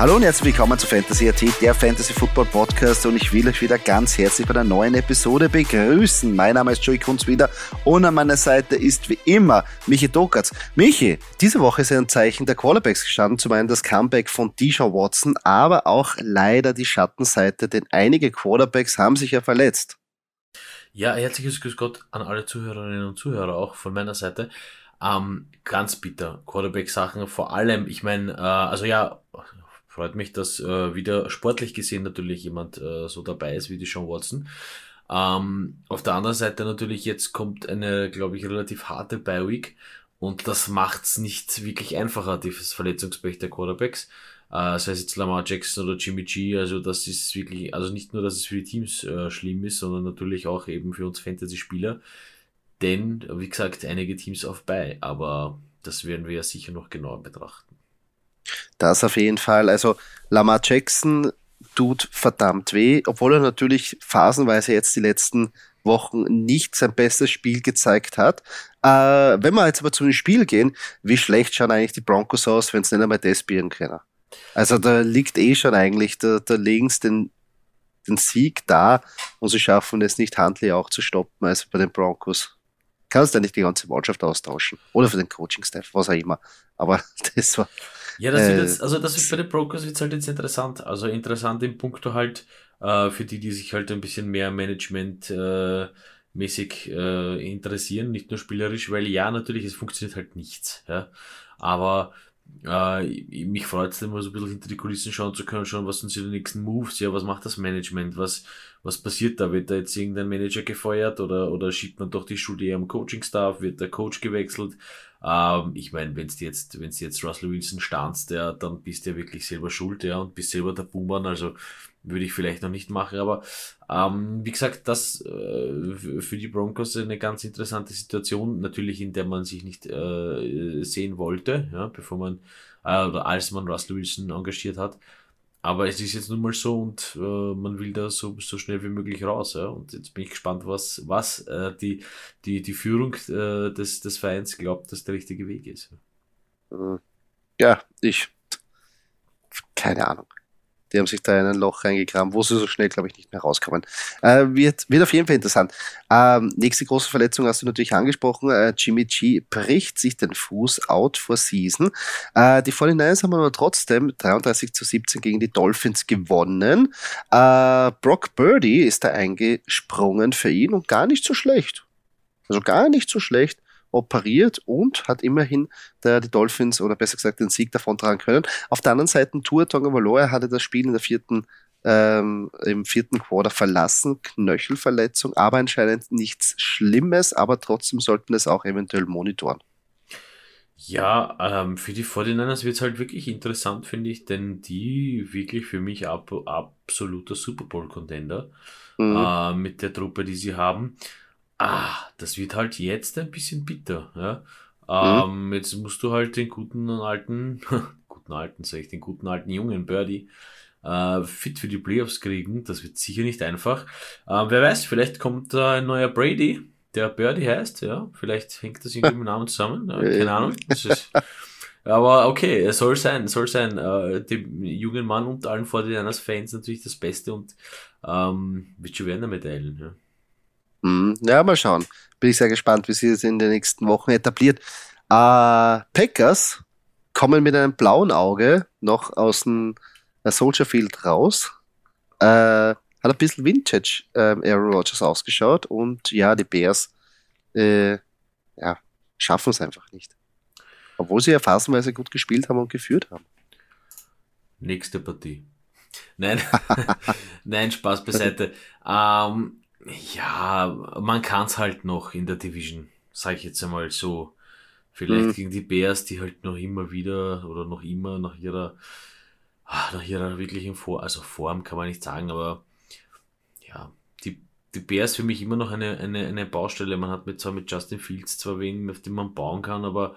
Hallo und herzlich willkommen zu Fantasy AT, der Fantasy Football Podcast und ich will euch wieder ganz herzlich bei einer neuen Episode begrüßen. Mein Name ist Joey Kunz wieder und an meiner Seite ist wie immer Michi Dokatz. Michi, diese Woche ist ein Zeichen der Quarterbacks gestanden, zum einen das Comeback von Deshaun Watson, aber auch leider die Schattenseite, denn einige Quarterbacks haben sich ja verletzt. Ja, herzliches Grüß Gott an alle Zuhörerinnen und Zuhörer auch von meiner Seite. Ähm, ganz bitter. Quarterback-Sachen vor allem, ich meine, äh, also ja, freut mich, dass äh, wieder sportlich gesehen natürlich jemand äh, so dabei ist wie die Sean Watson. Ähm, auf der anderen Seite natürlich jetzt kommt eine, glaube ich, relativ harte Bye-Week und das macht's nicht wirklich einfacher, das Verletzungspech der Quarterbacks. Äh, sei es jetzt Lamar Jackson oder Jimmy G, also das ist wirklich, also nicht nur, dass es für die Teams äh, schlimm ist, sondern natürlich auch eben für uns Fantasy-Spieler. Denn, wie gesagt, einige Teams auf bei, aber das werden wir ja sicher noch genauer betrachten. Das auf jeden Fall. Also Lamar Jackson tut verdammt weh, obwohl er natürlich phasenweise jetzt die letzten Wochen nicht sein bestes Spiel gezeigt hat. Äh, wenn wir jetzt aber zu dem Spiel gehen, wie schlecht schauen eigentlich die Broncos aus, wenn es nicht einmal despieren können? Also da liegt eh schon eigentlich der, der links den, den Sieg da und sie schaffen es nicht, Handley auch zu stoppen, also bei den Broncos. Kannst du nicht die ganze Mannschaft austauschen. Oder für den Coaching-Staff, was auch immer. Aber das war, ja, das wird äh, jetzt, also das ist bei den Brokers wird halt jetzt interessant. Also interessant im Punkt halt äh, für die, die sich halt ein bisschen mehr Management äh, mäßig äh, interessieren, nicht nur spielerisch, weil ja, natürlich, es funktioniert halt nichts. Ja. Aber äh, mich freut es immer so ein bisschen hinter die Kulissen schauen zu können, schauen, was sind die nächsten Moves, ja, was macht das Management, was, was passiert da? Wird da jetzt irgendein Manager gefeuert oder, oder schiebt man doch die Schuld eher am Coaching-Staff, wird der Coach gewechselt? Ähm, ich meine, wenn du jetzt, wenn du jetzt Russell Wilson standst, ja, dann bist du ja wirklich selber schuld, ja, und bist selber der Boomer, also würde ich vielleicht noch nicht machen, aber ähm, wie gesagt, das äh, für die Broncos eine ganz interessante Situation, natürlich in der man sich nicht äh, sehen wollte, ja, bevor man äh, oder als man Russell Wilson engagiert hat. Aber es ist jetzt nun mal so und äh, man will da so, so schnell wie möglich raus. Ja? Und jetzt bin ich gespannt, was, was äh, die, die, die Führung äh, des, des Vereins glaubt, dass der richtige Weg ist. Ja, ich. Keine Ahnung. Die haben sich da in ein Loch reingegraben, wo sie so schnell, glaube ich, nicht mehr rauskommen. Äh, wird, wird auf jeden Fall interessant. Ähm, nächste große Verletzung hast du natürlich angesprochen. Äh, Jimmy G bricht sich den Fuß out for season. Äh, die 49ers haben aber trotzdem 33 zu 17 gegen die Dolphins gewonnen. Äh, Brock Birdie ist da eingesprungen für ihn und gar nicht so schlecht. Also gar nicht so schlecht operiert und hat immerhin der, die Dolphins oder besser gesagt den Sieg davon tragen können. Auf der anderen Seite Tour Tonga hatte das Spiel in der vierten ähm, im vierten Quarter verlassen, Knöchelverletzung, aber anscheinend nichts Schlimmes, aber trotzdem sollten es auch eventuell monitoren. Ja, ähm, für die 49ers wird es halt wirklich interessant, finde ich, denn die wirklich für mich ab, absoluter Super Bowl-Contender mhm. äh, mit der Truppe, die sie haben ah, das wird halt jetzt ein bisschen bitter. Ja? Mhm. Ähm, jetzt musst du halt den guten alten, guten alten, sag ich, den guten alten jungen Birdie äh, fit für die Playoffs kriegen. Das wird sicher nicht einfach. Ähm, wer weiß, vielleicht kommt da ein neuer Brady, der Birdie heißt. Ja, vielleicht hängt das irgendwie mit dem Namen zusammen. Ja, keine Ahnung. Ist, aber okay, es soll sein, soll sein. Äh, dem jungen Mann und allen vor den Fans natürlich das Beste und ähm, wird schon werden damit eilen. Ja. Mhm. Ja, mal schauen. Bin ich sehr gespannt, wie sie es in den nächsten Wochen etabliert. Äh, Packers kommen mit einem blauen Auge noch aus dem äh, Soldier Field raus. Äh, hat ein bisschen Vintage äh, Aaron Rodgers ausgeschaut und ja, die Bears äh, ja, schaffen es einfach nicht. Obwohl sie ja phasenweise gut gespielt haben und geführt haben. Nächste Partie. Nein, nein, Spaß beiseite. Ähm, ja, man kann es halt noch in der Division, sage ich jetzt einmal so Vielleicht mhm. gegen die Bears, die halt noch immer wieder oder noch immer nach ihrer, ah, nach ihrer wirklichen Form, also Form kann man nicht sagen, aber ja, die, die Bears für mich immer noch eine, eine, eine Baustelle. Man hat mit zwar mit Justin Fields zwar wen, auf den man bauen kann, aber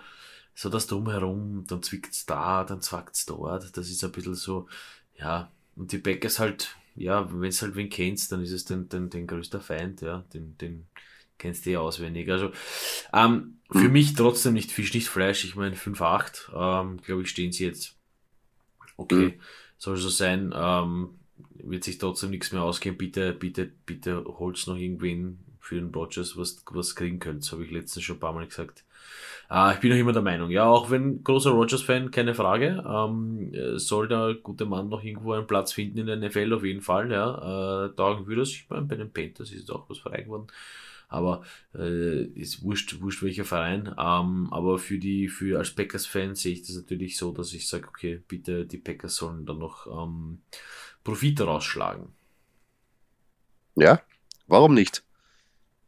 so das drumherum, dann zwickt's da, dann zwackt's dort. Das ist ein bisschen so, ja, und die Packers halt, ja, wenn es halt wen kennst, dann ist es den, den, den größter Feind, ja, den, den kennst du ja auswendig. Also, ähm, für mich trotzdem nicht Fisch, nicht Fleisch. Ich meine, 5-8, ähm, glaube ich, stehen sie jetzt. Okay, mhm. soll so sein. Ähm, wird sich trotzdem nichts mehr ausgehen. Bitte, bitte, bitte holt's noch irgendwen für den Rogers, was, was kriegen könnt. Das habe ich letztens schon ein paar Mal gesagt. Äh, ich bin auch immer der Meinung, ja, auch wenn großer Rogers-Fan, keine Frage, ähm, soll der gute Mann noch irgendwo einen Platz finden in der NFL auf jeden Fall, ja. Äh, taugen würde es. Ich meine, bei den Panthers ist auch was frei geworden. Aber äh, ist wurscht, wurscht welcher Verein. Ähm, aber für die, für als Packers-Fan sehe ich das natürlich so, dass ich sage, okay, bitte, die Packers sollen dann noch ähm, Profit daraus schlagen. Ja, warum nicht?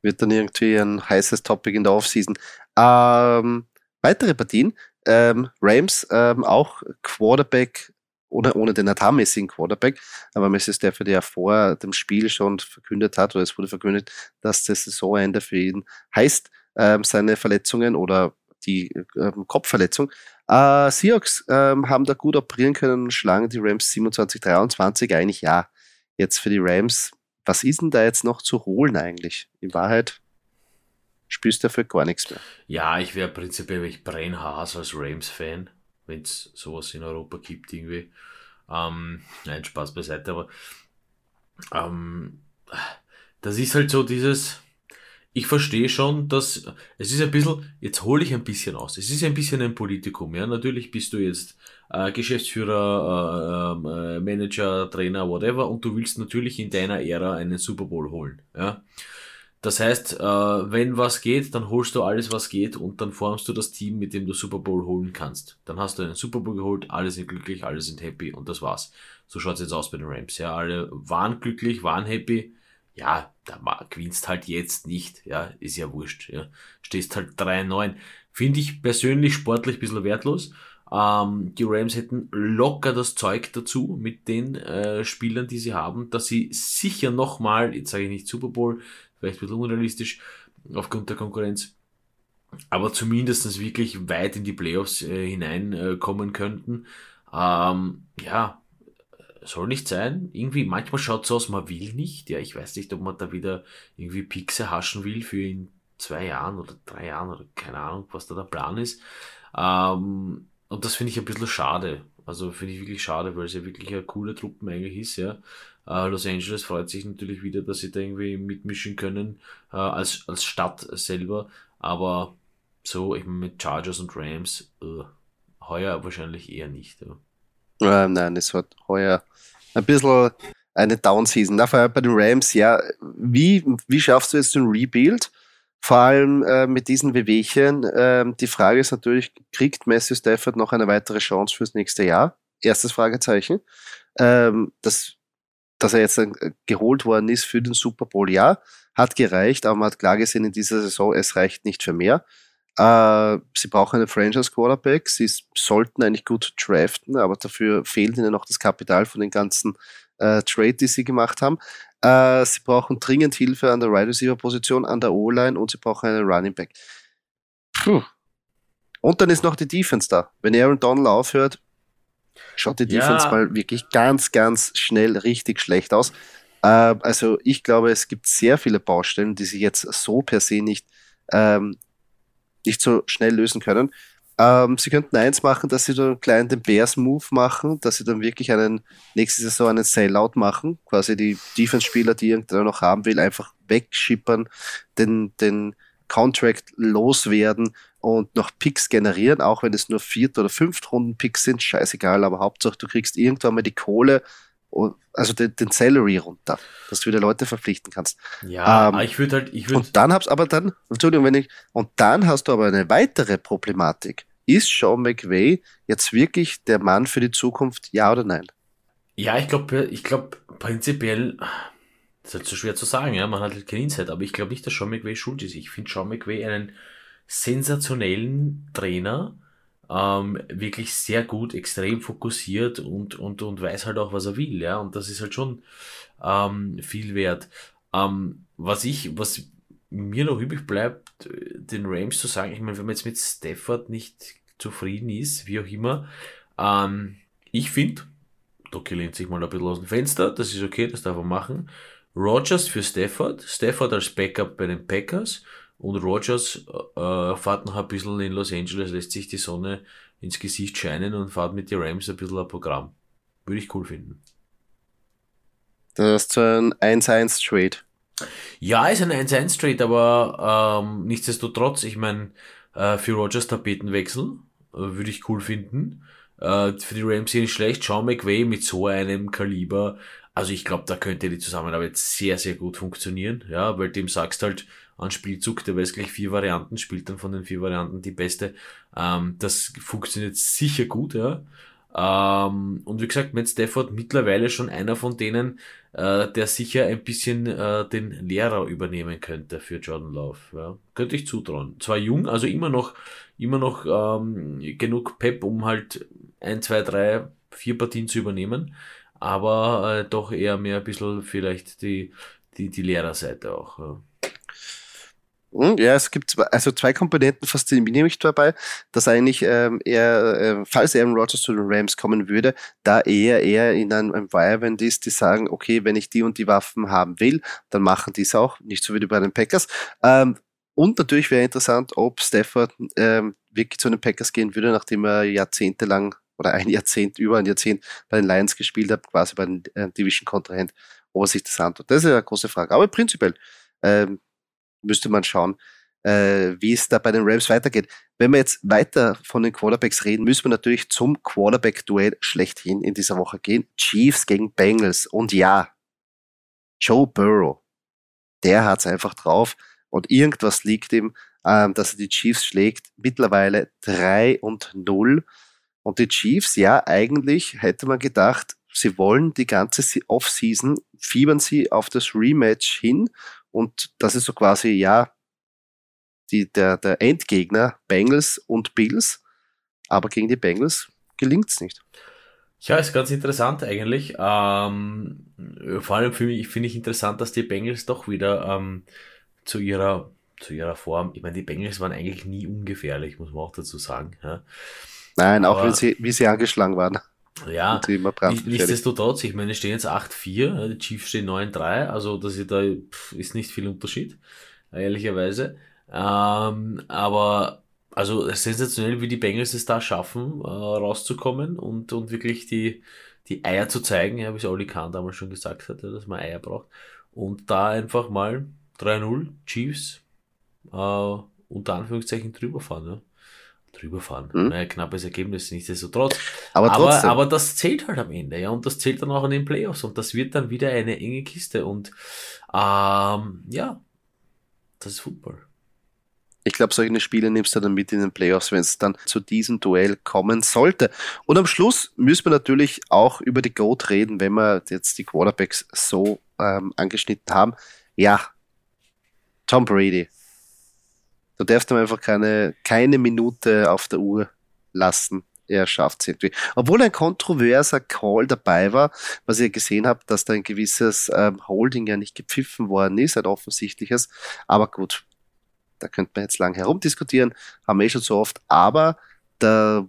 Wird dann irgendwie ein heißes Topic in der Offseason. Ähm, weitere Partien. Ähm, Rams ähm, auch Quarterback ohne, ohne den atommäßigen Quarterback, aber Messi Stafford ja vor dem Spiel schon verkündet hat, oder es wurde verkündet, dass das Saisonende für ihn heißt, ähm, seine Verletzungen oder die ähm, Kopfverletzung. Äh, Seahawks ähm, haben da gut operieren können und schlagen die Rams 27-23 eigentlich ja. Jetzt für die Rams, was ist denn da jetzt noch zu holen eigentlich? In Wahrheit du dafür gar nichts mehr. Ja, ich wäre prinzipiell ich brenn Haas als Rams-Fan, wenn es sowas in Europa gibt irgendwie. Ähm, nein, Spaß beiseite, aber ähm, das ist halt so dieses, ich verstehe schon, dass es ist ein bisschen, jetzt hole ich ein bisschen aus. Es ist ein bisschen ein Politikum, ja. Natürlich bist du jetzt äh, Geschäftsführer, äh, äh, Manager, Trainer, whatever, und du willst natürlich in deiner Ära einen Super Bowl holen, ja. Das heißt, äh, wenn was geht, dann holst du alles, was geht und dann formst du das Team, mit dem du Super Bowl holen kannst. Dann hast du einen Super Bowl geholt, alle sind glücklich, alle sind happy und das war's. So schaut's jetzt aus bei den Rams. Ja, alle waren glücklich, waren happy. Ja, da gewinnst halt jetzt nicht. Ja, ist ja wurscht. Ja, stehst halt 3-9. Finde ich persönlich sportlich ein bisschen wertlos. Ähm, die Rams hätten locker das Zeug dazu mit den äh, Spielern, die sie haben, dass sie sicher nochmal, jetzt sage ich nicht Super Bowl, vielleicht ein bisschen unrealistisch aufgrund der Konkurrenz, aber zumindest wirklich weit in die Playoffs äh, hineinkommen äh, könnten. Ähm, ja, soll nicht sein. Irgendwie, manchmal schaut es aus, man will nicht. Ja, ich weiß nicht, ob man da wieder irgendwie Pixe haschen will für in zwei Jahren oder drei Jahren oder keine Ahnung, was da der Plan ist. Ähm, und das finde ich ein bisschen schade. Also finde ich wirklich schade, weil es ja wirklich eine coole Truppen eigentlich ist, ja. Uh, Los Angeles freut sich natürlich wieder, dass sie da irgendwie mitmischen können, uh, als, als Stadt selber. Aber so, ich meine, mit Chargers und Rams, uh, heuer wahrscheinlich eher nicht. Ja. nein, es wird heuer ein bisschen eine Down-Season. Dafür bei den Rams, ja, wie, wie schaffst du jetzt den Rebuild? Vor allem äh, mit diesen Wehwehchen. Ähm, die Frage ist natürlich, kriegt Matthew Stafford noch eine weitere Chance fürs nächste Jahr? Erstes Fragezeichen. Ähm, das dass er jetzt äh, geholt worden ist für den Super Bowl, ja, hat gereicht, aber man hat klar gesehen in dieser Saison, es reicht nicht für mehr. Äh, sie brauchen einen Franchise Quarterback, sie sollten eigentlich gut draften, aber dafür fehlt ihnen noch das Kapital von den ganzen äh, Trade, die sie gemacht haben. Äh, sie brauchen dringend Hilfe an der Wide Receiver Position, an der O-Line und sie brauchen einen Running Back. Puh. Und dann ist noch die Defense da. Wenn Aaron Donald aufhört, schaut die Defense ja. mal wirklich ganz, ganz schnell richtig schlecht aus. Äh, also ich glaube, es gibt sehr viele Baustellen, die sich jetzt so per se nicht, ähm, nicht so schnell lösen können. Ähm, sie könnten eins machen, dass sie so einen kleinen den Bears-Move machen, dass sie dann wirklich einen nächste Saison einen Sellout machen, quasi die Defense-Spieler, die irgendwer noch haben will, einfach wegschippern, den, den Contract loswerden und noch Picks generieren, auch wenn es nur Viert- oder Fünft-Runden-Picks sind, scheißegal, aber Hauptsache du kriegst irgendwann mal die Kohle, also den, den Salary runter, dass du wieder Leute verpflichten kannst. Ja, ähm, ich würde halt, ich würde. Und dann hab's aber dann, Entschuldigung, wenn ich, und dann hast du aber eine weitere Problematik. Ist Sean McVay jetzt wirklich der Mann für die Zukunft, ja oder nein? Ja, ich glaube, ich glaube, prinzipiell, das ist halt so schwer zu sagen, ja, man hat halt kein Insight, aber ich glaube nicht, dass Sean McVay schuld ist. Ich finde Sean McVay einen sensationellen Trainer, ähm, wirklich sehr gut, extrem fokussiert und, und, und weiß halt auch, was er will, ja, und das ist halt schon ähm, viel wert. Ähm, was ich, was mir noch übrig bleibt, den Rams zu sagen, ich meine, wenn man jetzt mit Stafford nicht zufrieden ist, wie auch immer, ähm, ich finde, Doki lehnt sich mal ein bisschen aus dem Fenster, das ist okay, das darf er machen. Rogers für Stafford, Stafford als Backup bei den Packers und Rogers äh, fährt noch ein bisschen in Los Angeles, lässt sich die Sonne ins Gesicht scheinen und fährt mit den Rams ein bisschen ein Programm. Würde ich cool finden. Das ist so ein 1-1-Trade. Ja, ist ein 1-1-Trade, aber ähm, nichtsdestotrotz, ich meine, äh, für Rogers Tapetenwechsel äh, würde ich cool finden. Äh, für die Rams nicht schlecht. Sean McVay mit so einem Kaliber. Also ich glaube, da könnte die Zusammenarbeit sehr, sehr gut funktionieren. Ja, weil dem sagst halt an Spielzug, der weiß gleich vier Varianten, spielt dann von den vier Varianten die beste. Ähm, das funktioniert sicher gut, ja. Ähm, und wie gesagt, Matt Stafford mittlerweile schon einer von denen, äh, der sicher ein bisschen äh, den Lehrer übernehmen könnte für Jordan Love. Ja. Könnte ich zutrauen. Zwar jung, also immer noch, immer noch ähm, genug Pep, um halt ein, zwei, drei, vier Partien zu übernehmen, aber äh, doch eher mehr ein bisschen vielleicht die, die, die Lehrerseite auch. Ja. Hm, ja, es gibt zwei, also zwei Komponenten faszinieren mich dabei, dass eigentlich ähm, er, äh, falls Aaron Rodgers zu den Rams kommen würde, da er eher in einem Environment ist, die sagen, okay, wenn ich die und die Waffen haben will, dann machen die es auch, nicht so wie bei den Packers. Ähm, und natürlich wäre interessant, ob Stafford ähm, wirklich zu den Packers gehen würde, nachdem er jahrzehntelang oder ein Jahrzehnt, über ein Jahrzehnt bei den Lions gespielt hat, quasi bei den äh, Division-Kontrahent, ob er sich das antut. Das ist ja eine große Frage. Aber prinzipiell, ähm, müsste man schauen, äh, wie es da bei den Rams weitergeht. Wenn wir jetzt weiter von den Quarterbacks reden, müssen wir natürlich zum Quarterback-Duell schlechthin in dieser Woche gehen. Chiefs gegen Bengals. Und ja, Joe Burrow, der hat's einfach drauf. Und irgendwas liegt ihm, ähm, dass er die Chiefs schlägt. Mittlerweile 3 und 0. Und die Chiefs, ja, eigentlich hätte man gedacht, sie wollen die ganze Offseason, fiebern sie auf das Rematch hin und das ist so quasi, ja, die, der, der Endgegner Bengals und Bills. Aber gegen die Bengals gelingt es nicht. Ja, ist ganz interessant eigentlich. Ähm, vor allem finde ich interessant, dass die Bengals doch wieder ähm, zu ihrer zu ihrer Form. Ich meine, die Bengals waren eigentlich nie ungefährlich, muss man auch dazu sagen. Ja. Nein, Aber, auch wenn sie, wie sie angeschlagen waren. Ja, nichtsdestotrotz, ich meine, stehen jetzt 8-4, die Chiefs stehen 9-3, also dass da ist nicht viel Unterschied, ehrlicherweise. Ähm, aber also sensationell, wie die Bengals es da schaffen, äh, rauszukommen und, und wirklich die, die Eier zu zeigen, ja, wie es Oli Kahn damals schon gesagt hat, dass man Eier braucht. Und da einfach mal 3-0 Chiefs äh, unter Anführungszeichen drüber fahren. Ja drüber fahren. Mhm. Naja, knappes Ergebnis, nichtsdestotrotz. Aber, aber, aber das zählt halt am Ende, ja, und das zählt dann auch in den Playoffs und das wird dann wieder eine enge Kiste und ähm, ja, das ist Football. Ich glaube, solche Spiele nimmst du dann mit in den Playoffs, wenn es dann zu diesem Duell kommen sollte. Und am Schluss müssen wir natürlich auch über die Goat reden, wenn wir jetzt die Quarterbacks so ähm, angeschnitten haben. Ja, Tom Brady, Du darfst ihm einfach keine, keine Minute auf der Uhr lassen. Er schafft es irgendwie. Obwohl ein kontroverser Call dabei war, was ihr gesehen habt, dass da ein gewisses ähm, Holding ja nicht gepfiffen worden ist, ein offensichtliches. Aber gut, da könnte man jetzt lang herumdiskutieren, haben wir eh schon so oft. Aber da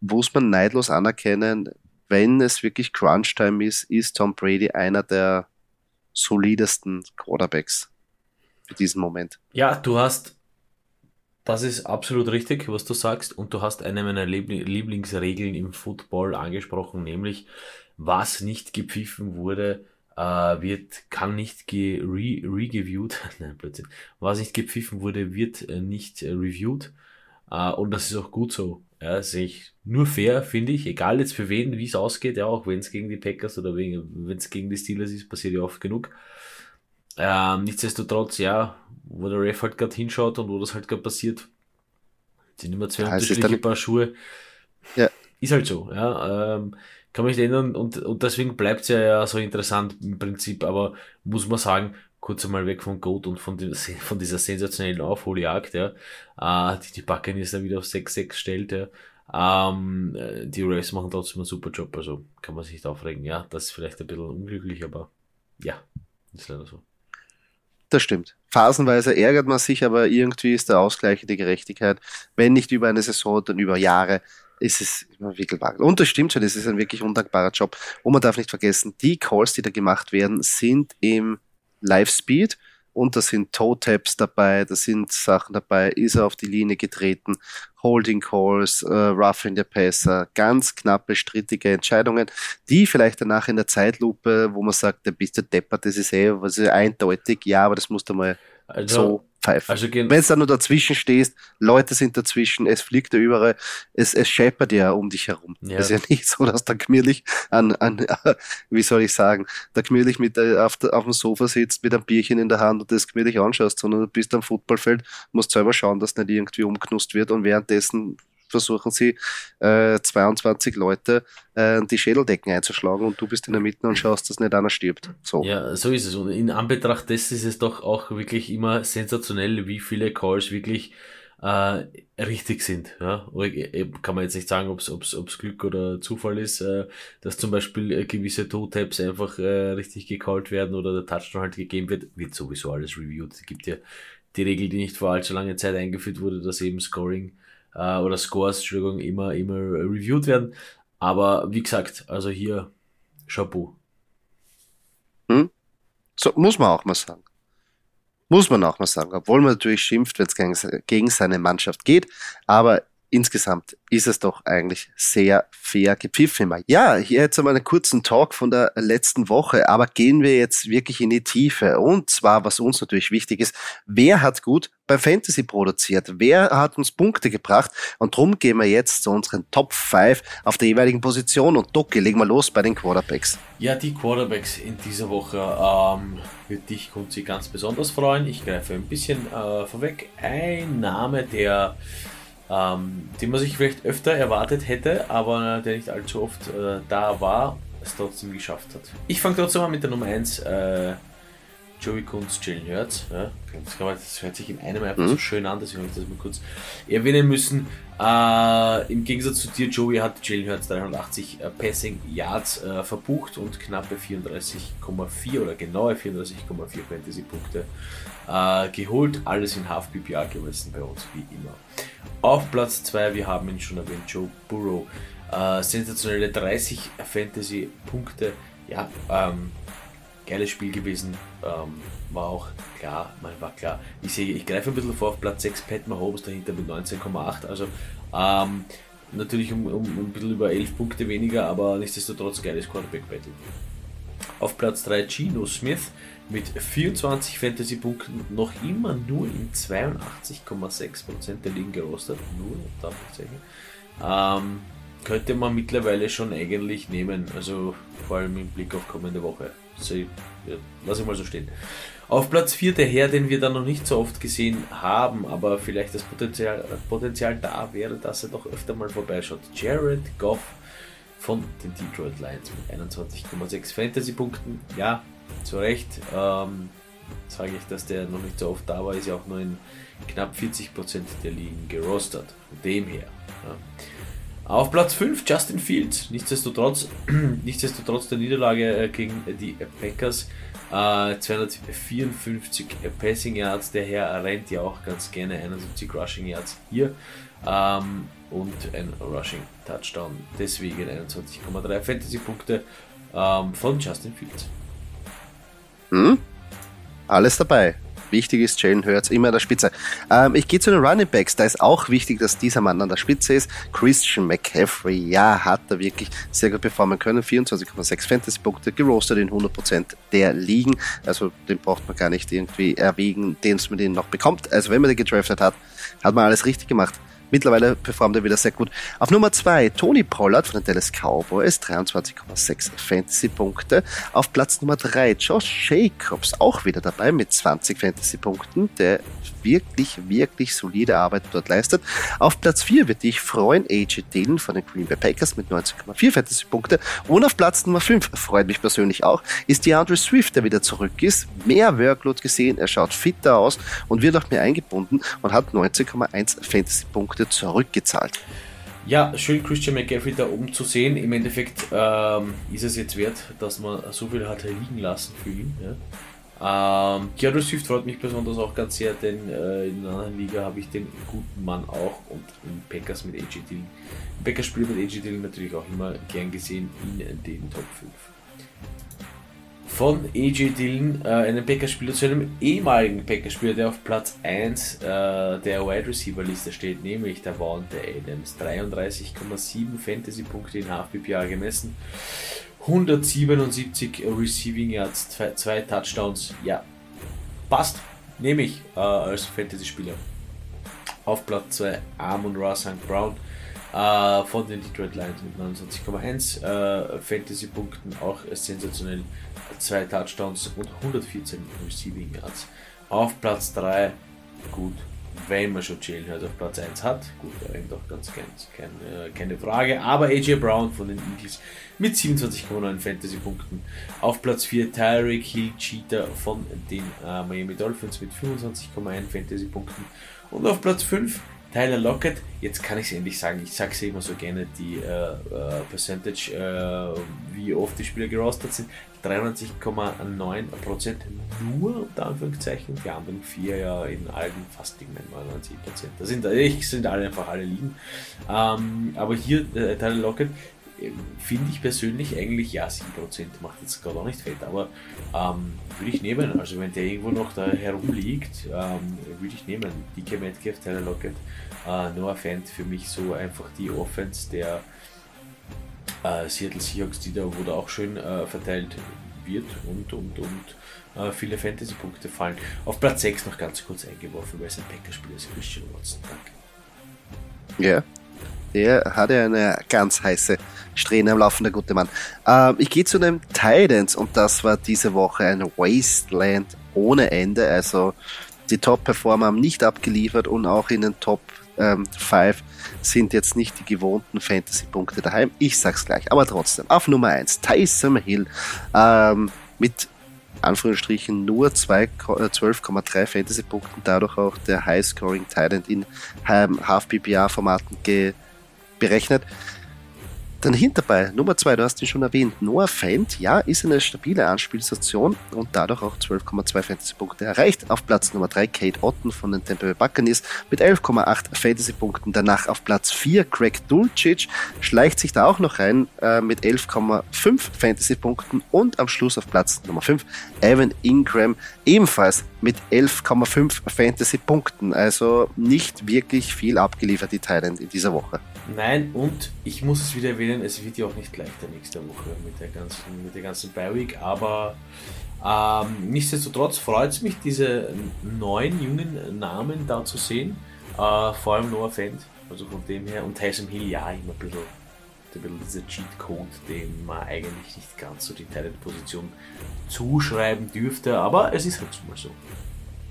muss man neidlos anerkennen, wenn es wirklich Crunch-Time ist, ist Tom Brady einer der solidesten Quarterbacks für diesen Moment. Ja, du hast das ist absolut richtig, was du sagst. Und du hast eine meiner Lieblingsregeln im Football angesprochen, nämlich was nicht gepfiffen wurde, äh, wird, kann nicht ge re reviewed. Nein, Blödsinn. Was nicht gepfiffen wurde, wird äh, nicht äh, reviewed. Und das ist auch gut so. Ja, sehe ich nur fair, finde ich. Egal jetzt für wen, wie es ausgeht, ja, auch wenn es gegen die Packers oder wenn es gegen die Steelers ist, passiert ja oft genug. Ähm, nichtsdestotrotz, ja, wo der Ref halt gerade hinschaut und wo das halt gerade passiert, sind immer zwei ja, unterschiedliche Paar Schuhe. Ja. Ist halt so, ja. Ähm, kann mich erinnern und, und deswegen bleibt es ja, ja so interessant im Prinzip, aber muss man sagen, kurz einmal weg von Goat und von, dem, von dieser sensationellen Aufholjagd, ja, äh, die die Buccaneers dann wieder auf 6-6 stellt, ja. Ähm, die Rays machen trotzdem einen super Job, also kann man sich nicht aufregen. Ja, das ist vielleicht ein bisschen unglücklich, aber ja, ist leider so. Das stimmt. Phasenweise ärgert man sich, aber irgendwie ist der Ausgleich die Gerechtigkeit. Wenn nicht über eine Saison, dann über Jahre ist es immer wickelwagel. Und das stimmt schon, das ist ein wirklich undankbarer Job. Und man darf nicht vergessen, die Calls, die da gemacht werden, sind im Live-Speed und da sind Toe-Taps dabei, da sind Sachen dabei, ist er auf die Linie getreten, Holding Calls, äh, Roughing the Passer, ganz knappe, strittige Entscheidungen, die vielleicht danach in der Zeitlupe, wo man sagt, da bist du deppert, das ist eh was ist eindeutig, ja, aber das musst du mal also, so pfeifen. Also Wenn du da nur dazwischen stehst, Leute sind dazwischen, es fliegt da überall, es, es scheppert ja um dich herum. Ja. Es ist ja nicht so, dass da gemütlich an, an wie soll ich sagen, da gemütlich mit, äh, auf, auf dem Sofa sitzt mit einem Bierchen in der Hand und das gemütlich anschaust, sondern du bist am Footballfeld, musst selber schauen, dass nicht irgendwie umknust wird und währenddessen versuchen sie äh, 22 Leute äh, die Schädeldecken einzuschlagen und du bist in der Mitte und schaust, dass nicht einer stirbt. So. Ja, so ist es. Und in Anbetracht dessen ist es doch auch wirklich immer sensationell, wie viele Calls wirklich äh, richtig sind. Ja? Äh, kann man jetzt nicht sagen, ob es Glück oder Zufall ist, äh, dass zum Beispiel äh, gewisse Toe-Taps einfach äh, richtig gecallt werden oder der Touchdown halt gegeben wird, wird sowieso alles reviewed. Es gibt ja die Regel, die nicht vor allzu langer Zeit eingeführt wurde, dass eben Scoring äh, oder Scores, Entschuldigung, immer, immer reviewed werden. Aber wie gesagt, also hier Chapeau. Hm? So muss man auch mal sagen. Muss man auch mal sagen, obwohl man natürlich schimpft, wenn es gegen seine Mannschaft geht. Aber insgesamt ist es doch eigentlich sehr fair gepfiffen. Ja, hier jetzt einmal einen kurzen Talk von der letzten Woche, aber gehen wir jetzt wirklich in die Tiefe. Und zwar, was uns natürlich wichtig ist, wer hat gut bei Fantasy produziert? Wer hat uns Punkte gebracht? Und drum gehen wir jetzt zu unseren Top 5 auf der jeweiligen Position. Und Doki, legen wir los bei den Quarterbacks. Ja, die Quarterbacks in dieser Woche ähm, wird dich Kunzi ganz besonders freuen. Ich greife ein bisschen äh, vorweg. Ein Name, der ähm, den man sich vielleicht öfter erwartet hätte, aber der nicht allzu oft äh, da war, es trotzdem geschafft hat. Ich fange trotzdem mal mit der Nummer 1, äh, Joey Kunz, Jalen Hurts. Ja, das, hört sich in einem einfach mhm. so schön an, deswegen habe ich das mal kurz erwähnen müssen. Äh, Im Gegensatz zu dir, Joey, hat Jalen Hurts 380 äh, Passing Yards äh, verbucht und knappe 34,4 oder genaue 34,4 Fantasy-Punkte äh, geholt. Alles in Half PPR gemessen bei uns, wie immer. Auf Platz 2, wir haben ihn schon erwähnt, Joe Burrow. Äh, sensationelle 30 Fantasy-Punkte. Ja, ähm, geiles Spiel gewesen. Ähm, war auch klar, man war klar. Ich sehe, ich greife ein bisschen vor auf Platz 6, Pat Mahomes dahinter mit 19,8. Also ähm, natürlich um, um, ein bisschen über 11 Punkte weniger, aber nichtsdestotrotz geiles Quarterback-Battle. Auf Platz 3 Gino Smith mit 24 Fantasy-Punkten noch immer nur in 82,6% der Ligen gerostet. Nur, darf ich sagen. Ähm, könnte man mittlerweile schon eigentlich nehmen. Also vor allem im Blick auf kommende Woche. So, ja, lass ich mal so stehen. Auf Platz 4 der Herr, den wir da noch nicht so oft gesehen haben, aber vielleicht das Potenzial, Potenzial da wäre, dass er doch öfter mal vorbeischaut. Jared Goff von den Detroit Lions mit 21,6 Fantasy-Punkten. Ja, zu Recht ähm, sage ich, dass der noch nicht so oft da war, ist ja auch nur in knapp 40% der Ligen gerostert. Von dem her. Ja. Auf Platz 5 Justin Fields. Nichtsdestotrotz, nichtsdestotrotz der Niederlage äh, gegen die Packers. Äh, 254 Passing Yards. Der Herr rennt ja auch ganz gerne 71 Rushing Yards hier. Ähm, und ein Rushing Touchdown. Deswegen 21,3 Fantasy-Punkte ähm, von Justin Fields. Hm? Alles dabei. Wichtig ist Jalen Hurts immer an der Spitze. Ähm, ich gehe zu den Running Backs. Da ist auch wichtig, dass dieser Mann an der Spitze ist. Christian McCaffrey, ja, hat er wirklich sehr gut performen können. 24,6 Fantasy-Punkte, gerostet in 100% der Ligen. Also den braucht man gar nicht irgendwie erwägen, den man den noch bekommt. Also wenn man den gedraftet hat, hat man alles richtig gemacht. Mittlerweile performt er wieder sehr gut. Auf Nummer 2 Tony Pollard von den Dallas Cowboys, 23,6 Fantasy-Punkte. Auf Platz Nummer 3 Josh Jacobs, auch wieder dabei mit 20 Fantasy-Punkten, der wirklich, wirklich solide Arbeit dort leistet. Auf Platz 4 wird dich freuen AJ Dillon von den Green Bay Packers mit 19,4 Fantasy-Punkte. Und auf Platz Nummer 5, freut mich persönlich auch, ist DeAndre Swift, der wieder zurück ist. Mehr Workload gesehen, er schaut fitter aus und wird auch mehr eingebunden und hat 19,1 Fantasy-Punkte zurückgezahlt. Ja, schön Christian McGaffrey da oben zu sehen. Im Endeffekt ähm, ist es jetzt wert, dass man so viel hat liegen lassen für ihn. Ja. Ähm, Keanu Swift freut mich besonders auch ganz sehr, denn äh, in einer anderen Liga habe ich den guten Mann auch und in Packers mit AJ Dillon. Packers spielt mit AJ Dillon natürlich auch immer gern gesehen in den Top 5 von AJ Dillon, äh, einem Packerspieler, zu einem ehemaligen Packerspieler, der auf Platz 1 äh, der Wide Receiver Liste steht, nämlich der Wanda Adams. 33,7 Fantasy-Punkte in Half-PPA gemessen, 177 Receiving Yards, zwei, zwei Touchdowns. Ja, passt, nehme ich äh, als Fantasy-Spieler. Auf Platz 2 Amon Ross St. Brown äh, von den Detroit Lions mit 29,1 äh, Fantasy-Punkten, auch sensationell zwei Touchdowns und 114 Receiving Yards. Auf Platz 3, gut, wenn man schon Jalen Hurts auf Platz 1 hat, gut, eigentlich doch ganz keine, keine Frage, aber AJ Brown von den Eagles mit 27,9 Fantasy-Punkten. Auf Platz 4 Tyreek Hill Cheater von den äh, Miami Dolphins mit 25,1 Fantasy-Punkten. Und auf Platz 5 Tyler Lockett, jetzt kann ich es endlich sagen, ich sage es immer so gerne, die äh, äh, Percentage, äh, wie oft die Spieler gerostet sind, 93,9% nur unter Anführungszeichen, die anderen vier ja in allen fast 99%. Das sind, ich sind alle einfach alle liegen. Ähm, aber hier äh, Tyler Lockett finde ich persönlich eigentlich, ja, 7% macht jetzt gerade auch nicht fett, aber ähm, würde ich nehmen. Also wenn der irgendwo noch da herumliegt, ähm, würde ich nehmen. DK Metcalf, Tyler Lockett, äh, Noah Fant für mich so einfach die Offense der äh, Seattle Seahawks, die da, da auch schön äh, verteilt wird und, und, und äh, viele Fantasy-Punkte fallen. Auf Platz 6 noch ganz kurz eingeworfen, weil es ein Packer-Spieler ist, Christian Watson. Danke. Ja, der hat ja eine ganz heiße Strähne am Laufen, der gute Mann. Ähm, ich gehe zu den Titans und das war diese Woche ein Wasteland ohne Ende. Also die Top-Performer haben nicht abgeliefert und auch in den Top 5 ähm, sind jetzt nicht die gewohnten Fantasy-Punkte daheim. Ich sag's gleich, aber trotzdem. Auf Nummer 1, Tyson Hill ähm, mit Anführungsstrichen nur 12,3 äh, Fantasy-Punkten, dadurch auch der High-Scoring Titan in ähm, Half-PPA-Formaten berechnet. Dann hinterbei, Nummer 2, du hast ihn schon erwähnt, Noah Fent, ja, ist eine stabile Anspielstation und dadurch auch 12,2 Fantasy-Punkte erreicht. Auf Platz Nummer 3 Kate Otten von den Tampa Bay Buccaneers mit 11,8 Fantasy-Punkten. Danach auf Platz 4 Craig Dulcich, schleicht sich da auch noch rein äh, mit 11,5 Fantasy-Punkten und am Schluss auf Platz Nummer 5 Evan Ingram ebenfalls mit 11,5 Fantasy-Punkten. Also nicht wirklich viel abgeliefert, die Thailand in dieser Woche. Nein, und ich muss es wieder erwähnen, es wird ja auch nicht leichter nächste Woche mit der ganzen, mit der ganzen Bi-Week, aber ähm, nichtsdestotrotz freut es mich, diese neuen jungen Namen da zu sehen. Äh, vor allem Noah Fent, also von dem her. Und Tyson Hill, ja, immer ein bisschen, ein bisschen dieser Cheat-Code, dem man eigentlich nicht ganz so die Talent-Position zuschreiben dürfte, aber es ist halt mal so.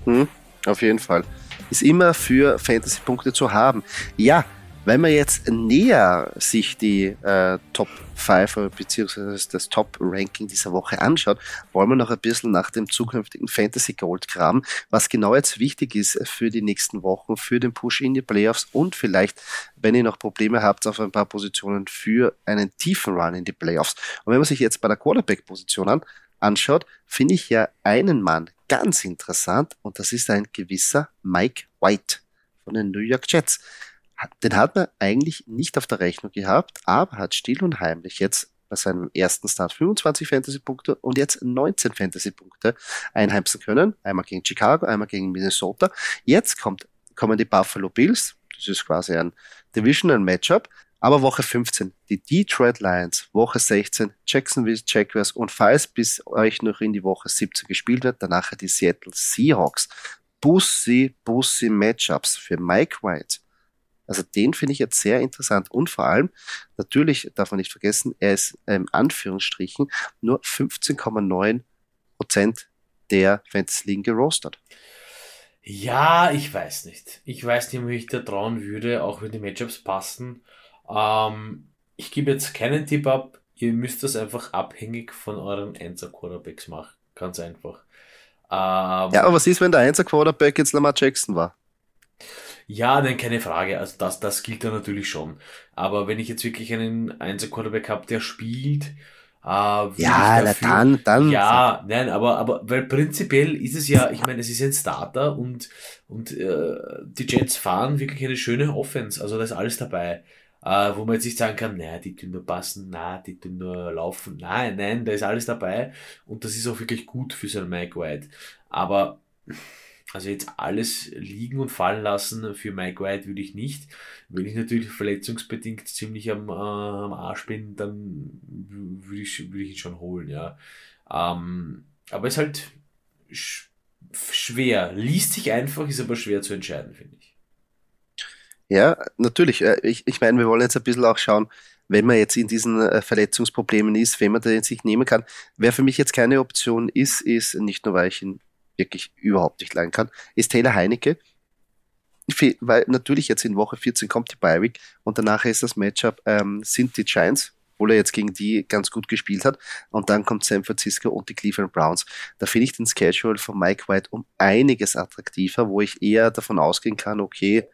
Hm, auf jeden Fall. Ist immer für Fantasy-Punkte zu haben. Ja, wenn man jetzt näher sich die äh, Top 5 bzw. das Top-Ranking dieser Woche anschaut, wollen wir noch ein bisschen nach dem zukünftigen Fantasy Gold graben, was genau jetzt wichtig ist für die nächsten Wochen, für den Push in die Playoffs und vielleicht, wenn ihr noch Probleme habt auf ein paar Positionen, für einen tiefen Run in die Playoffs. Und wenn man sich jetzt bei der Quarterback-Position an, anschaut, finde ich ja einen Mann ganz interessant und das ist ein gewisser Mike White von den New York Jets den hat man eigentlich nicht auf der Rechnung gehabt, aber hat still und heimlich jetzt bei seinem ersten Start 25 Fantasy-Punkte und jetzt 19 Fantasy-Punkte einheimsen können. Einmal gegen Chicago, einmal gegen Minnesota. Jetzt kommt, kommen die Buffalo Bills. Das ist quasi ein Divisional Matchup. Aber Woche 15 die Detroit Lions, Woche 16 Jacksonville Jaguars und falls bis euch noch in die Woche 17 gespielt wird, danach die Seattle Seahawks. Bussi, Bussi Matchups für Mike White Also den finde ich jetzt sehr interessant. Und vor allem, natürlich darf man nicht vergessen, er ist in Anführungsstrichen nur 15,9 Prozent der Fantasy Ligen gerostet. Ja, ich weiß nicht. Ich weiß nicht, ob ich da trauen würde, auch wenn die Matchups passen. Ähm, ich gebe jetzt keinen Tipp ab. Ihr müsst das einfach abhängig von euren Einser-Quarterbacks machen. Ganz einfach. Ähm, ja, aber was ist, wenn der Einser-Quarterback jetzt Lamar Jackson war? Ja, nein, keine Frage. Also das, das gilt da natürlich schon. Aber wenn ich jetzt wirklich einen Einser-Quarterback habe, der spielt, äh, ja, dafür, dann, dann. Ja, nein, aber, aber, weil prinzipiell ist es ja, ich meine, es ist ein Starter und, und äh, die Jets fahren wirklich eine schöne Offense. Also da ist alles dabei äh, wo man jetzt nicht sagen kann, naja, die tun nur passen, na, die tun nur laufen. Nein, nein, da ist alles dabei und das ist auch wirklich gut für so einen Mike White. Aber also jetzt alles liegen und fallen lassen für Mike White würde ich nicht. Wenn ich natürlich verletzungsbedingt ziemlich am, äh, am Arsch bin, dann würde ich, würde ich ihn schon holen, ja. Ähm, aber es ist halt sch schwer. Liest sich einfach, ist aber schwer zu entscheiden, finde ich. Ja, natürlich. Äh, ich, ich meine, wir wollen jetzt ein bisschen auch schauen, wenn man jetzt in diesen äh, Verletzungsproblemen ist, wenn man den sich nehmen kann. Wer für mich jetzt keine Option ist, ist nicht nur, weil ich ihn wirklich überhaupt nicht leiden kann, ist Taylor Heinecke. Weil natürlich jetzt in Woche 14 kommt die Bi-Week und danach ist das Matchup, ähm, sind die Giants, obwohl er jetzt gegen die ganz gut gespielt hat. Und dann kommt San Francisco und die Cleveland Browns. Da finde ich den Schedule von Mike White um einiges attraktiver, wo ich eher davon ausgehen kann, okay,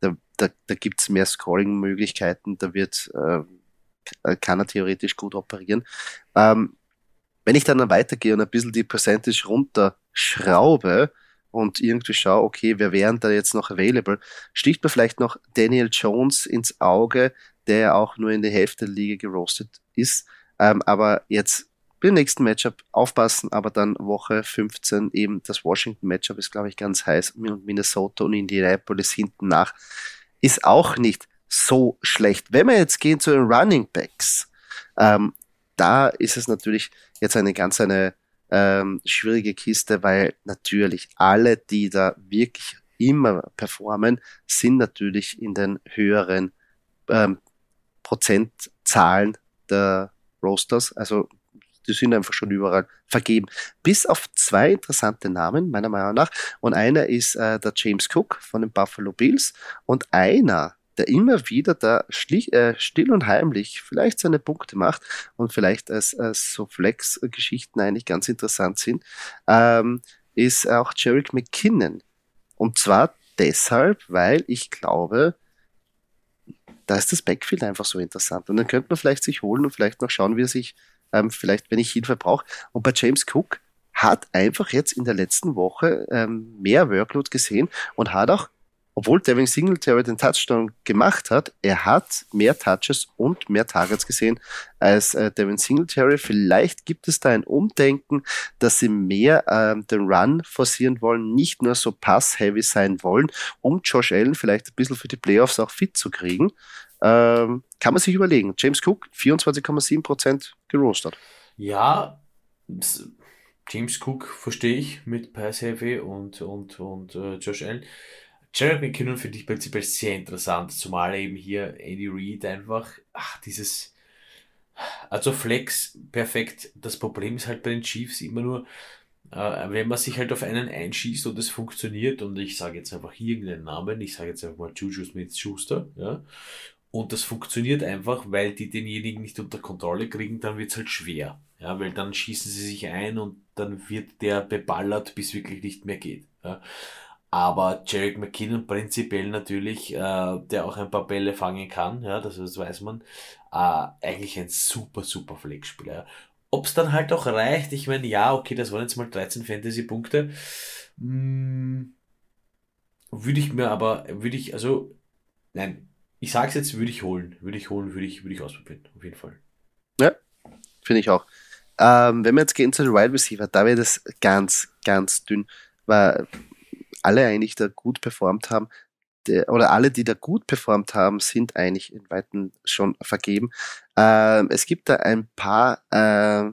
da, da, da gibt es mehr Scoring-Möglichkeiten, da wird, äh, kann er theoretisch gut operieren. Ähm, wenn ich dann, weitergehe und ein bisschen die Percentage runterschraube und irgendwie schaue, okay, wer wären da jetzt noch available, sticht mir vielleicht noch Daniel Jones ins Auge, der ja auch nur in der Hälfte der Liga gerostet ist, ähm, aber jetzt beim nächsten Matchup aufpassen, aber dann Woche 15 eben das Washington Matchup ist, glaube ich, ganz heiß. Und Minnesota und Indianapolis hinten nach ist auch nicht so schlecht. Wenn wir jetzt gehen zu den Running Backs, ähm, da ist es natürlich jetzt eine ganz eine ähm, schwierige Kiste, weil natürlich alle, die da wirklich immer performen, sind natürlich in den höheren ähm, Prozentzahlen der Rosters. Also die sind einfach schon überall vergeben. Bis auf zwei interessante Namen, meiner Meinung nach. Und einer ist äh, der James Cook von den Buffalo Bills und einer, der immer wieder da schlich, äh, still und heimlich vielleicht seine Punkte macht und vielleicht als, als so Flex-Geschichten eigentlich ganz interessant sind, ähm, ist auch Jarek McKinnon. Und zwar deshalb, weil ich glaube, da ist das Backfield einfach so interessant. Und dann könnte man vielleicht sich holen und vielleicht noch schauen, wie er sich ähm, vielleicht wenn ich Hilfe brauche. Und bei James Cook hat einfach jetzt in der letzten Woche ähm, mehr Workload gesehen und hat auch, obwohl Devin Singletary den Touchdown gemacht hat, er hat mehr Touches und mehr Targets gesehen als äh, Devin Singletary. Vielleicht gibt es da ein Umdenken, dass sie mehr ähm, den Run forcieren wollen, nicht nur so pass-heavy sein wollen, um Josh Allen vielleicht ein bisschen für die Playoffs auch fit zu kriegen. Ähm, kann man sich überlegen. James Cook, 24,7% gerostet. Ja, James Cook verstehe ich mit Pass Heavy und, und, und uh, Josh Allen. Jared McKinnon finde ich prinzipiell sehr interessant, zumal eben hier Andy Reid einfach, ach, dieses, also Flex, perfekt. Das Problem ist halt bei den Chiefs immer nur, äh, wenn man sich halt auf einen einschießt und es funktioniert, und ich sage jetzt einfach hier irgendeinen Namen, ich sage jetzt einfach mal Juju Smith-Schuster, ja, und das funktioniert einfach, weil die denjenigen nicht unter Kontrolle kriegen, dann wird's halt schwer. Ja, weil dann schießen sie sich ein und dann wird der beballert, bis wirklich nicht mehr geht. Ja. Aber Jarek McKinnon prinzipiell natürlich, äh, der auch ein paar Bälle fangen kann, ja, das, das weiß man, äh, eigentlich ein super, super Flex-Spieler. Ja. Ob es dann halt auch reicht, ich meine, ja, okay, das waren jetzt mal 13 Fantasy-Punkte. Hm, würde ich mir aber, würde ich, also, nein, ich sag's jetzt, würde ich holen. Würde ich holen, würde ich, würde ich ausprobieren. Auf jeden Fall. Ja, finde ich auch. Ähm, wenn wir jetzt gehen zu den Wide Receiver, da wird es ganz, ganz dünn, weil alle eigentlich da gut performt haben. Der, oder alle, die da gut performt haben, sind eigentlich in Weitem schon vergeben. Ähm, es gibt da ein paar äh,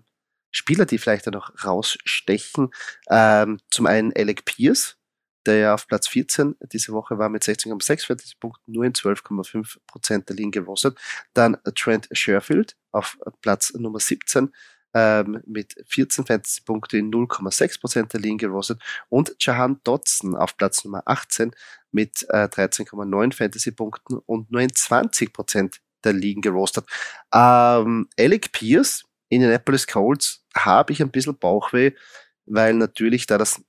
Spieler, die vielleicht da noch rausstechen. Ähm, zum einen Alec Pierce, der ja auf Platz 14 diese Woche war mit 16,6 Fantasy-Punkten, nur in 12,5 Prozent der Ligen gerostet. Dann Trent Sherfield auf Platz Nummer 17 ähm, mit 14 Fantasy-Punkte in 0,6 Prozent der Ligen gerostet und Jahan Dotson auf Platz Nummer 18 mit äh, 13,9 Fantasy-Punkten und nur in 20 Prozent der Ligen gerostet. Ähm, Alec Pierce, Indianapolis Colts, habe ich ein bisschen Bauchweh, weil natürlich da das,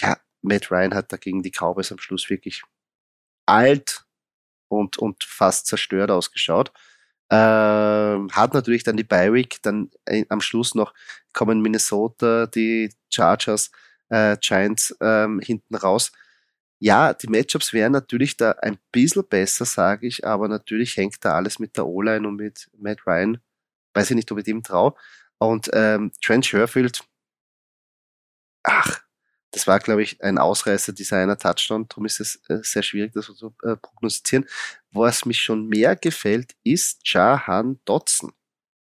ja, Matt Ryan hat dagegen die Cowboys am Schluss wirklich alt und, und fast zerstört ausgeschaut. Ähm, hat natürlich dann die Bi-Week, dann äh, am Schluss noch kommen Minnesota, die Chargers, äh, Giants ähm, hinten raus. Ja, die Matchups wären natürlich da ein bisschen besser, sage ich, aber natürlich hängt da alles mit der O-Line und mit Matt Ryan. Weiß ich nicht, ob ich dem traue. Und ähm, Trent Sherfield, ach, das war, glaube ich, ein Ausreißer dieser einer Touchdown. Darum ist es äh, sehr schwierig, das zu äh, prognostizieren. Was mich schon mehr gefällt, ist Jahan Dotson,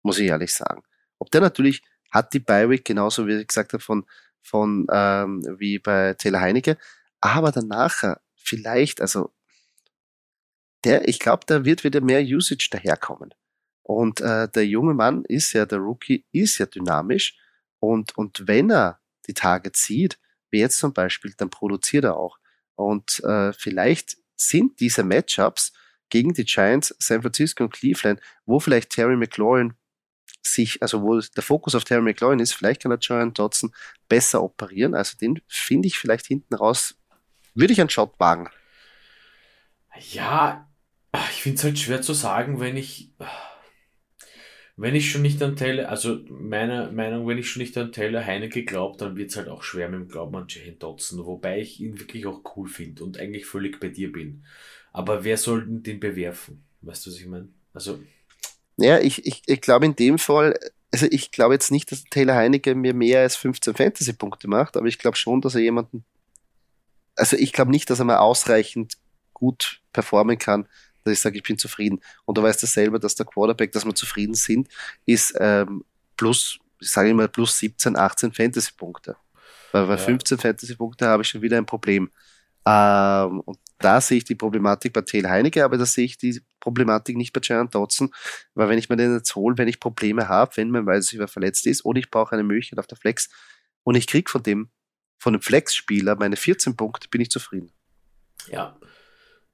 muss ich ehrlich sagen. Ob der natürlich hat die Bi-Week genauso, wie ich gesagt habe, von, von ähm, wie bei Taylor Heinecke, aber danach vielleicht, also der, ich glaube, da wird wieder mehr Usage daherkommen. Und äh, der junge Mann ist ja, der Rookie ist ja dynamisch und, und wenn er die Tage zieht, wie jetzt zum Beispiel, dann produziert er auch. Und äh, vielleicht sind diese Matchups gegen die Giants, San Francisco und Cleveland, wo vielleicht Terry McLaurin sich, also wo der Fokus auf Terry McLaurin ist, vielleicht kann der Joan Dodson besser operieren. Also den finde ich vielleicht hinten raus, würde ich einen Shot wagen. Ja, ich finde es halt schwer zu sagen, wenn ich wenn ich schon nicht an Taylor, also meiner Meinung, wenn ich schon nicht an Taylor Heinecke glaube, dann wird es halt auch schwer mit dem Glauben an Jahan Dotson, wobei ich ihn wirklich auch cool finde und eigentlich völlig bei dir bin. Aber wer soll denn den bewerfen? Weißt du, was ich meine? Also. Ja, ich, ich, ich glaube in dem Fall, also ich glaube jetzt nicht, dass Taylor Heinecke mir mehr als 15 Fantasy-Punkte macht, aber ich glaube schon, dass er jemanden, also ich glaube nicht, dass er mal ausreichend gut performen kann, dass ich sage, ich bin zufrieden. Und du weißt ja selber, dass der Quarterback, dass wir zufrieden sind, ist ähm, plus, ich sage immer, plus 17, 18 Fantasy-Punkte. Weil bei ja. 15 Fantasy-Punkte habe ich schon wieder ein Problem. Ähm, und da sehe ich die Problematik bei Taylor Heinecke, aber da sehe ich die Problematik nicht bei Jaron Dodson, weil wenn ich mir den jetzt hole, wenn ich Probleme habe, wenn man weiß, wer verletzt ist oder ich brauche eine Möglichkeit auf der Flex und ich kriege von dem, von dem Flex-Spieler meine 14 Punkte, bin ich zufrieden. Ja,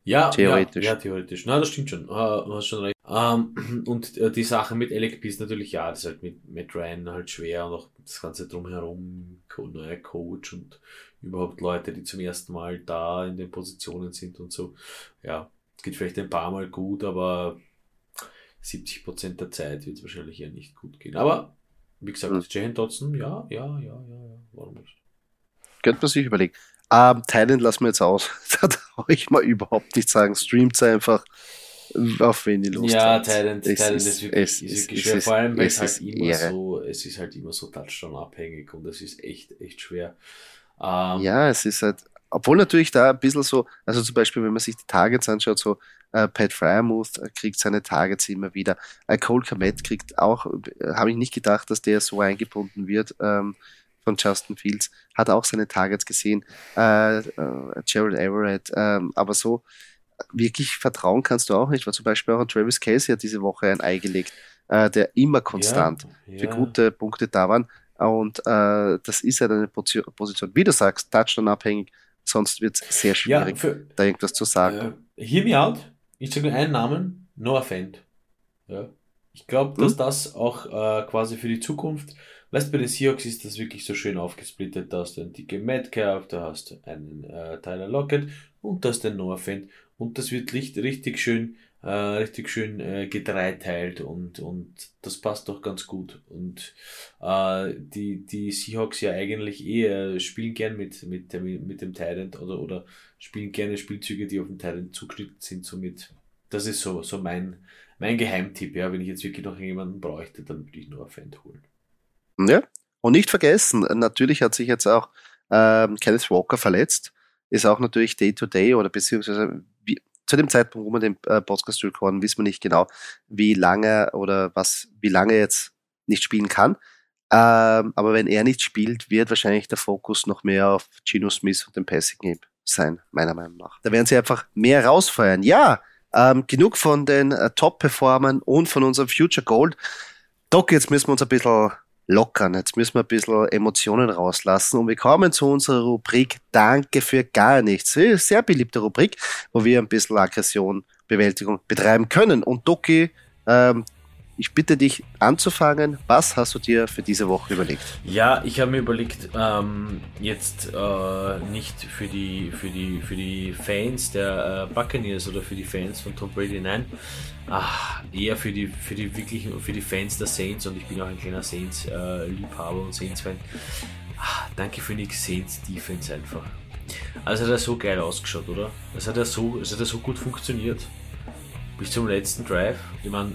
ja, theoretisch. Ja, ja theoretisch. Na, das stimmt schon. Uh, du hast schon recht. Um, ähm, und uh, die Sache mit LXP ist natürlich, ja, das ist halt mit Matt Ryan halt schwer und auch das Ganze drumherum, neuer Coach und überhaupt Leute, die zum ersten Mal da in den Positionen sind und so. Ja, es geht vielleicht ein paar Mal gut, aber 70 Prozent der Zeit wird es wahrscheinlich eher nicht gut gehen. Aber, wie gesagt, mhm. Jane Dodson, ja, ja, ja, ja, ja, warum nicht? Könnte man sich überlegen. Ähm, Thailand lassen wir jetzt aus. da traue ich mal überhaupt nicht sagen. Streamt einfach, auf wen die Lust Ja, Thailand, ist, Thailand ist wirklich, es, ist wirklich schwer. Ist, Vor allem, weil es halt immer Ehre. so, es ist halt immer so Touchdown-abhängig und es ist echt, echt schwer. Ähm, ja, es ist halt, obwohl natürlich da ein bisschen so, also zum Beispiel, wenn man sich die Targets anschaut, so äh, Pat Fryermuth kriegt seine Targets immer wieder. Äh, Cole Komet kriegt auch, äh, habe ich nicht gedacht, dass der so eingebunden wird. Ähm, von Justin Fields, hat auch seine Targets gesehen, äh, äh, Gerald Everett, äh, aber so wirklich vertrauen kannst du auch nicht, weil zum Beispiel auch Travis Casey hat diese Woche ein Ei gelegt, äh, der immer konstant ja, ja. für gute Punkte da waren und äh, das ist ja halt eine Position, wie du sagst, Touchdown-abhängig, sonst wird es sehr schwierig, ja, für, da irgendwas zu sagen. Äh, hear me out, ich sage nur einen Namen, Noah Fent. Ja. Ich glaube, dass hm? das auch äh, quasi für die Zukunft Weißt bei den Seahawks ist das wirklich so schön aufgesplittet. Da hast du einen DK Metcalf, da hast du einen äh, Tyler Lockett und da hast du einen Noah Fent. Und das wird richtig, schön, äh, richtig schön äh, gedreiteilt und, und das passt doch ganz gut. Und äh, die, die Seahawks ja eigentlich eher spielen gern mit, mit, dem, mit dem Tyrant oder, oder spielen gerne Spielzüge, die auf den Tyrant zugeschnitten sind. Somit, das ist so, so mein, mein Geheimtipp. Ja, wenn ich jetzt wirklich noch jemanden bräuchte, dann würde ich nur Fend holen. Ja, und nicht vergessen, natürlich hat sich jetzt auch ähm, Kenneth Walker verletzt, ist auch natürlich Day-to-Day -Day oder beziehungsweise wie, zu dem Zeitpunkt, wo wir den äh, Podcast recorden, wissen wir nicht genau, wie lange oder was, wie lange jetzt nicht spielen kann. Ähm, aber wenn er nicht spielt, wird wahrscheinlich der Fokus noch mehr auf Gino Smith und dem Passing Game sein, meiner Meinung nach. Da werden sie einfach mehr rausfeuern. Ja, ähm, genug von den äh, Top-Performern und von unserem Future Gold. Doc, jetzt müssen wir uns ein bisschen lockern. Jetzt müssen wir ein bisschen Emotionen rauslassen und wir kommen zu unserer Rubrik Danke für gar nichts. Sehr beliebte Rubrik, wo wir ein bisschen Aggression, Bewältigung betreiben können. Und Doki, ähm, ich bitte dich anzufangen. Was hast du dir für diese Woche überlegt? Ja, ich habe mir überlegt, ähm, jetzt äh, nicht für die, für, die, für die Fans der äh, Buccaneers oder für die Fans von Tom Brady, nein, ach, eher für die, für die wirklichen, für die Fans der Saints und ich bin auch ein kleiner Saints-Liebhaber äh, und Saints-Fan. Danke für Nick Saints Defense einfach. Also hat er so geil ausgeschaut, oder? Es hat ja so, hat ja so gut funktioniert. Bis zum letzten Drive. Ich meine,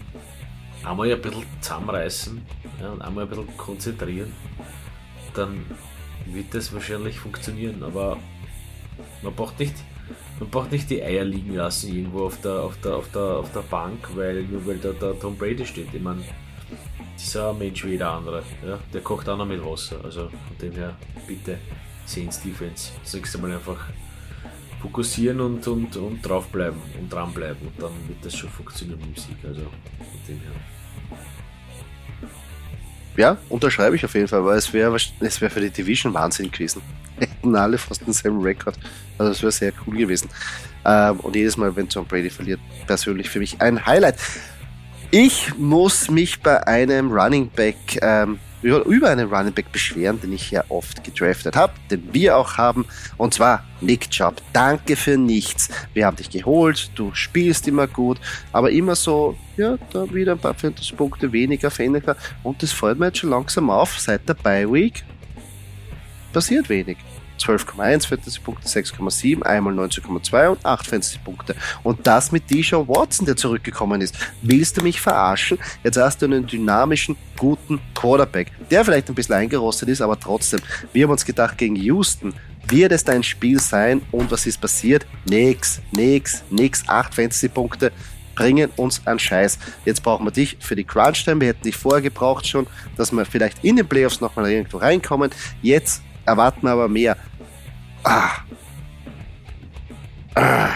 einmal ein bisschen zusammenreißen ja, und einmal ein bisschen konzentrieren, dann wird das wahrscheinlich funktionieren. Aber man braucht nicht, man braucht nicht die Eier liegen lassen irgendwo auf der, auf der, auf der, auf der Bank, weil nur weil da der Tom Brady steht. Ich meine, dieser Mensch wie jeder andere. Ja? Der kocht auch noch mit Wasser. Also von dem her, bitte Saints Defense. Das nächste Mal einfach fokussieren und, und, und draufbleiben und dranbleiben und dann wird das schon funktionieren mit dem Sieg. Also von dem her. Ja, unterschreibe ich auf jeden Fall, weil es wäre es wär für die Division Wahnsinn gewesen. Hätten alle fast denselben Rekord. Also es wäre sehr cool gewesen. Ähm, und jedes Mal, wenn Tom Brady verliert, persönlich für mich ein Highlight. Ich muss mich bei einem Running Back ähm, über einen Running Back beschweren, den ich ja oft gedraftet habe, den wir auch haben, und zwar Nick Chubb. Danke für nichts. Wir haben dich geholt, du spielst immer gut, aber immer so, ja, da wieder ein paar Punkte weniger, weniger. Und das fällt mir jetzt schon langsam auf, seit der Bye Week passiert wenig. 12,1 Fantasy-Punkte, 6,7, einmal 19,2 und 8 Fantasy-Punkte. Und das mit Deshaun Watson, der zurückgekommen ist. Willst du mich verarschen? Jetzt hast du einen dynamischen, guten Quarterback, der vielleicht ein bisschen eingerostet ist, aber trotzdem. Wir haben uns gedacht, gegen Houston wird es dein Spiel sein und was ist passiert? Nix, nix, nix. 8 Fantasy-Punkte bringen uns einen Scheiß. Jetzt brauchen wir dich für die Crunch-Time. Wir hätten dich vorher gebraucht schon, dass wir vielleicht in den Playoffs nochmal irgendwo reinkommen. Jetzt erwarten wir aber mehr. Ah. Ah.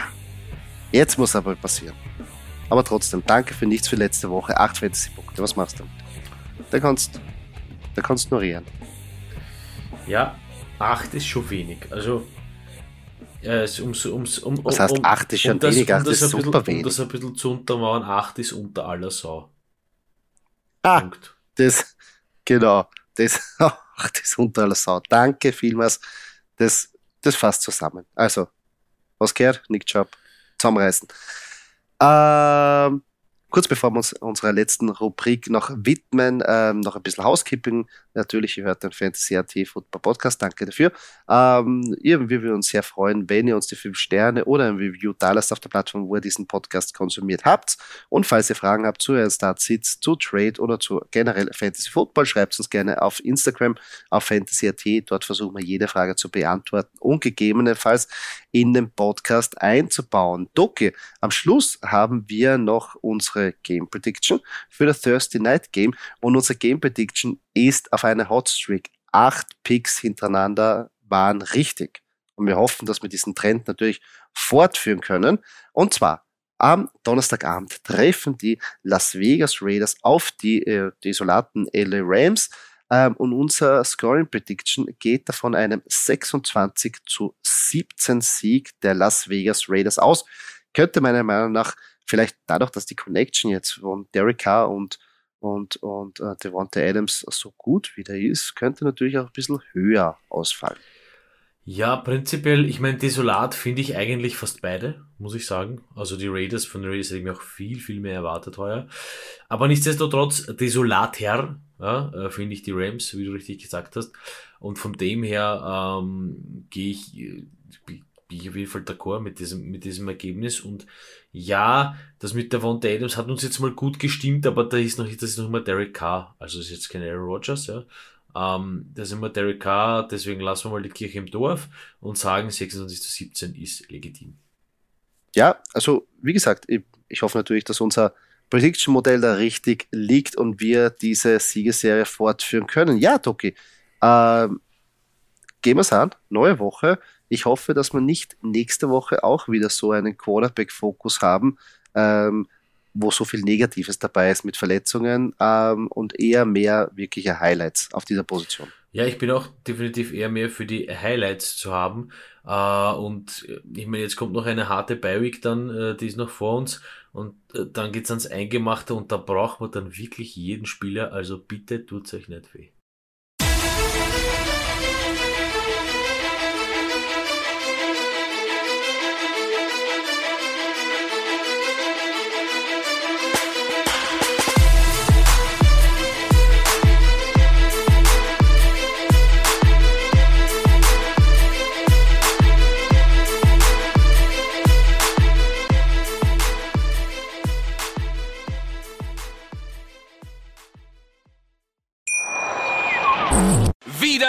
Jetzt muss aber passieren. Aber trotzdem, danke für nichts für letzte Woche. 8 Fantasy-Punkte. Was machst du? Da kannst da kannst ignorieren. Ja, 8 ist schon wenig. Also, äh, ums, ums, um, Was heißt 8 ist schon um wenig? 8 ist super bisschen, wenig. Um das ein bisschen zu untermauern, 8 ist unter aller Sau. Ah, Punkt. das, genau. Das, ach, das unter aller Sau. Danke vielmals. Das, das fasst zusammen. Also, was gehört? Nick Job. Zusammenreißen. Ähm, kurz bevor wir uns unserer letzten Rubrik noch widmen, ähm, noch ein bisschen Housekeeping. Natürlich, ihr hört den Fantasy AT Football Podcast, danke dafür. Ähm, irgendwie wir uns sehr freuen, wenn ihr uns die 5 Sterne oder ein Review da lasst auf der Plattform, wo ihr diesen Podcast konsumiert habt. Und falls ihr Fragen habt zu euren Startsits, zu Trade oder zu generell Fantasy Football, schreibt uns gerne auf Instagram, auf Fantasy AT. Dort versuchen wir jede Frage zu beantworten und gegebenenfalls in den Podcast einzubauen. Doki, am Schluss haben wir noch unsere Game Prediction für das Thursday Night Game und unsere Game Prediction ist auf eine Hotstreak. Acht Picks hintereinander waren richtig. Und wir hoffen, dass wir diesen Trend natürlich fortführen können. Und zwar am Donnerstagabend treffen die Las Vegas Raiders auf die äh, desolaten LA Rams. Ähm, und unser Scoring Prediction geht davon einem 26 zu 17 Sieg der Las Vegas Raiders aus. Könnte meiner Meinung nach vielleicht dadurch, dass die Connection jetzt von Derek Carr und und, und äh, Devonta Adams so gut wie der ist, könnte natürlich auch ein bisschen höher ausfallen. Ja, prinzipiell, ich meine, desolat finde ich eigentlich fast beide, muss ich sagen. Also die Raiders von den Raiders hätte ich mir auch viel, viel mehr erwartet heuer. Aber nichtsdestotrotz, desolater, ja, äh, finde ich die Rams, wie du richtig gesagt hast. Und von dem her ähm, gehe ich, äh, bin ich auf jeden Fall d'accord mit diesem, mit diesem Ergebnis. Und ja, das mit der Von Adams hat uns jetzt mal gut gestimmt, aber da ist noch, das ist noch immer Derek Carr. Also ist jetzt kein Aaron Rodgers, ja. Ähm, das ist immer Derek Carr, deswegen lassen wir mal die Kirche im Dorf und sagen 26 zu 17 ist legitim. Ja, also wie gesagt, ich, ich hoffe natürlich, dass unser Prediction-Modell da richtig liegt und wir diese Siegeserie fortführen können. Ja, Toki, ähm, gehen wir es an, neue Woche. Ich hoffe, dass wir nicht nächste Woche auch wieder so einen Quarterback-Fokus haben, ähm, wo so viel Negatives dabei ist mit Verletzungen ähm, und eher mehr wirkliche Highlights auf dieser Position. Ja, ich bin auch definitiv eher mehr für die Highlights zu haben. Äh, und äh, ich meine, jetzt kommt noch eine harte Bi-Week dann, äh, die ist noch vor uns. Und äh, dann geht's ans Eingemachte und da braucht man dann wirklich jeden Spieler. Also bitte tut's euch nicht weh.